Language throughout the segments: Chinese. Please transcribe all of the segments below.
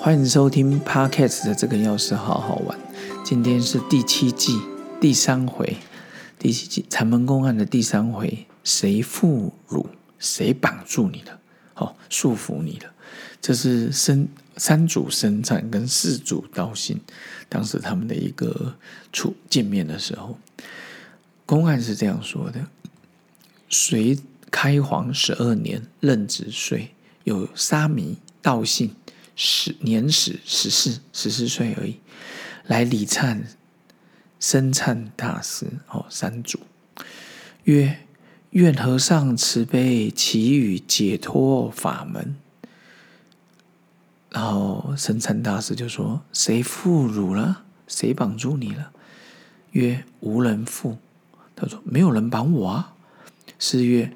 欢迎收听 Podcast 的这个钥匙好好玩。今天是第七季第三回，第七季禅门公案的第三回，谁缚虏？谁绑住你了？哦，束缚你了？这是生三主生产跟四主道信，当时他们的一个处见面的时候，公案是这样说的：隋开皇十二年壬子岁，有沙弥道信。十年始十四十四岁而已，来礼忏生忏大师哦，三祖曰：愿和尚慈悲，祈予解脱法门。然后生忏大师就说：谁缚汝了？谁绑住你了？曰：无人缚。他说：没有人绑我啊。是曰：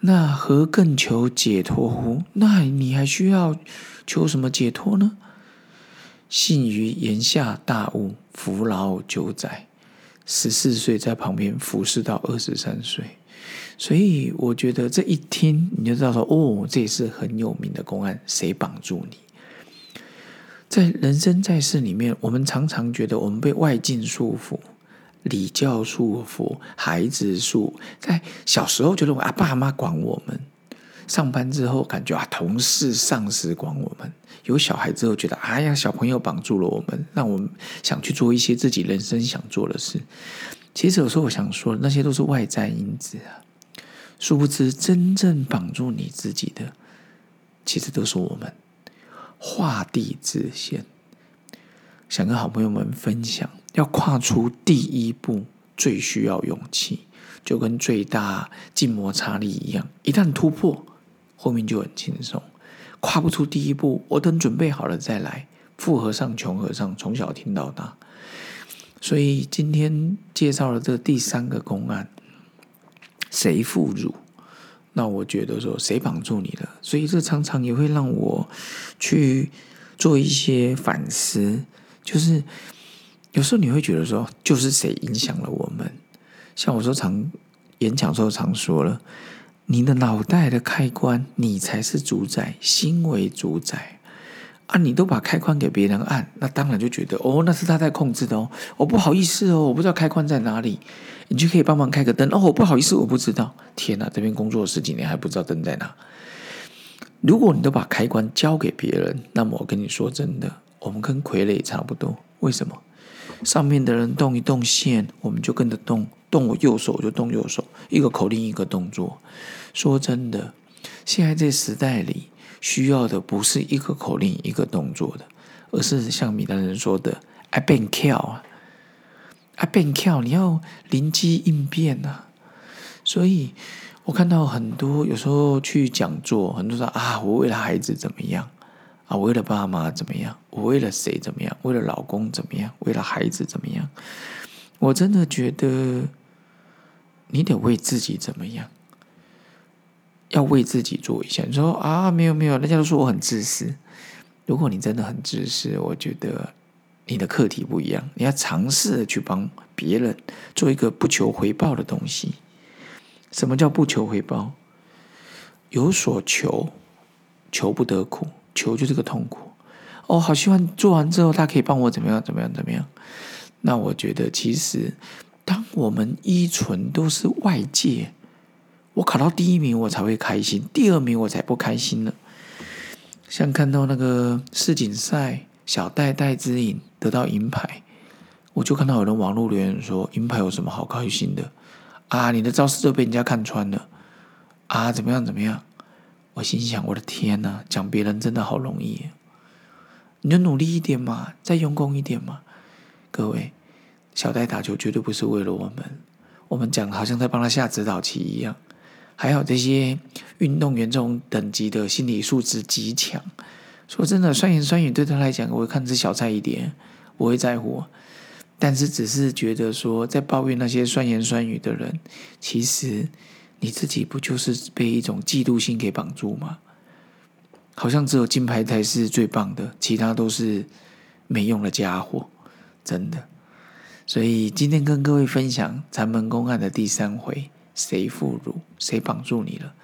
那何更求解脱乎？那你还需要？求什么解脱呢？幸于言下大悟，服劳九载，十四岁在旁边服侍到二十三岁，所以我觉得这一听你就知道说，哦，这也是很有名的公案。谁绑住你？在人生在世里面，我们常常觉得我们被外境束缚，礼教束缚，孩子束，在小时候觉得我啊，爸妈管我们。上班之后感觉啊，同事、上司管我们；有小孩之后觉得，哎呀，小朋友绑住了我们，让我们想去做一些自己人生想做的事。其实有时候我想说，那些都是外在因子啊。殊不知，真正绑住你自己的，其实都是我们。画地自限，想跟好朋友们分享，要跨出第一步，最需要勇气，就跟最大静摩擦力一样，一旦突破。后面就很轻松，跨不出第一步，我等准备好了再来。富和尚、穷和尚，从小听到大，所以今天介绍了这第三个公案，谁缚汝？那我觉得说，谁绑住你了？所以这常常也会让我去做一些反思，就是有时候你会觉得说，就是谁影响了我们？像我说常演讲时候常说了。你的脑袋的开关，你才是主宰，心为主宰啊！你都把开关给别人按，那当然就觉得哦，那是他在控制的哦。我不好意思哦，我不知道开关在哪里，你就可以帮忙开个灯哦。我不好意思，我不知道。天哪，这边工作十几年还不知道灯在哪。如果你都把开关交给别人，那么我跟你说真的，我们跟傀儡差不多。为什么？上面的人动一动线，我们就跟着动。动我右手我就动右手，一个口令一个动作。说真的，现在这时代里需要的不是一个口令一个动作的，而是像米兰人说的 “I been kill 啊，I been kill”，你要灵机应变呐。所以我看到很多有时候去讲座，很多说啊，我为了孩子怎么样啊，我为了爸妈怎么样，我为了谁怎么样，为了老公怎么样，为了孩子怎么样。我真的觉得。你得为自己怎么样？要为自己做一下。你说啊，没有没有，人家都说我很自私。如果你真的很自私，我觉得你的课题不一样。你要尝试的去帮别人做一个不求回报的东西。什么叫不求回报？有所求，求不得苦，求就是个痛苦。哦，好希望做完之后，他可以帮我怎么样怎么样怎么样。那我觉得其实。当我们依存都是外界，我考到第一名我才会开心，第二名我才不开心呢。像看到那个世锦赛，小戴戴之颖得到银牌，我就看到有人网络留言说：“银牌有什么好开心的？啊，你的招式都被人家看穿了啊，怎么样怎么样？”我心想：“我的天哪，讲别人真的好容易，你就努力一点嘛，再用功一点嘛，各位。”小戴打球绝对不是为了我们，我们讲好像在帮他下指导棋一样。还有这些运动员这种等级的心理素质极强。说真的，酸言酸语对他来讲，我看是小菜一碟，不会在乎。但是只是觉得说，在抱怨那些酸言酸语的人，其实你自己不就是被一种嫉妒心给绑住吗？好像只有金牌才是最棒的，其他都是没用的家伙，真的。所以今天跟各位分享禅门公案的第三回，谁缚虏？谁绑住你了？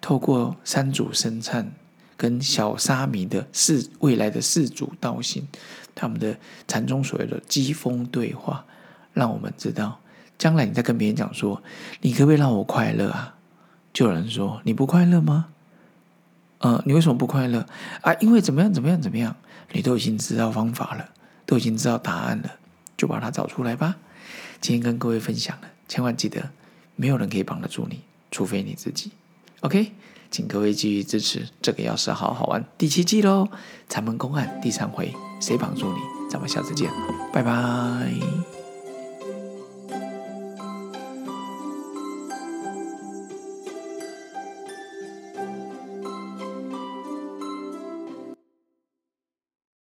透过三祖生忏跟小沙弥的世未来的世主道心，他们的禅宗所谓的机锋对话，让我们知道，将来你在跟别人讲说，你可不可以让我快乐啊？就有人说你不快乐吗？呃，你为什么不快乐啊？因为怎么样怎么样怎么样？你都已经知道方法了，都已经知道答案了，就把它找出来吧。今天跟各位分享了，千万记得，没有人可以帮得住你，除非你自己。OK。请各位继续支持这个钥匙好好玩第七季喽！禅门公案第三回，谁绑住你？咱们下次见，拜拜。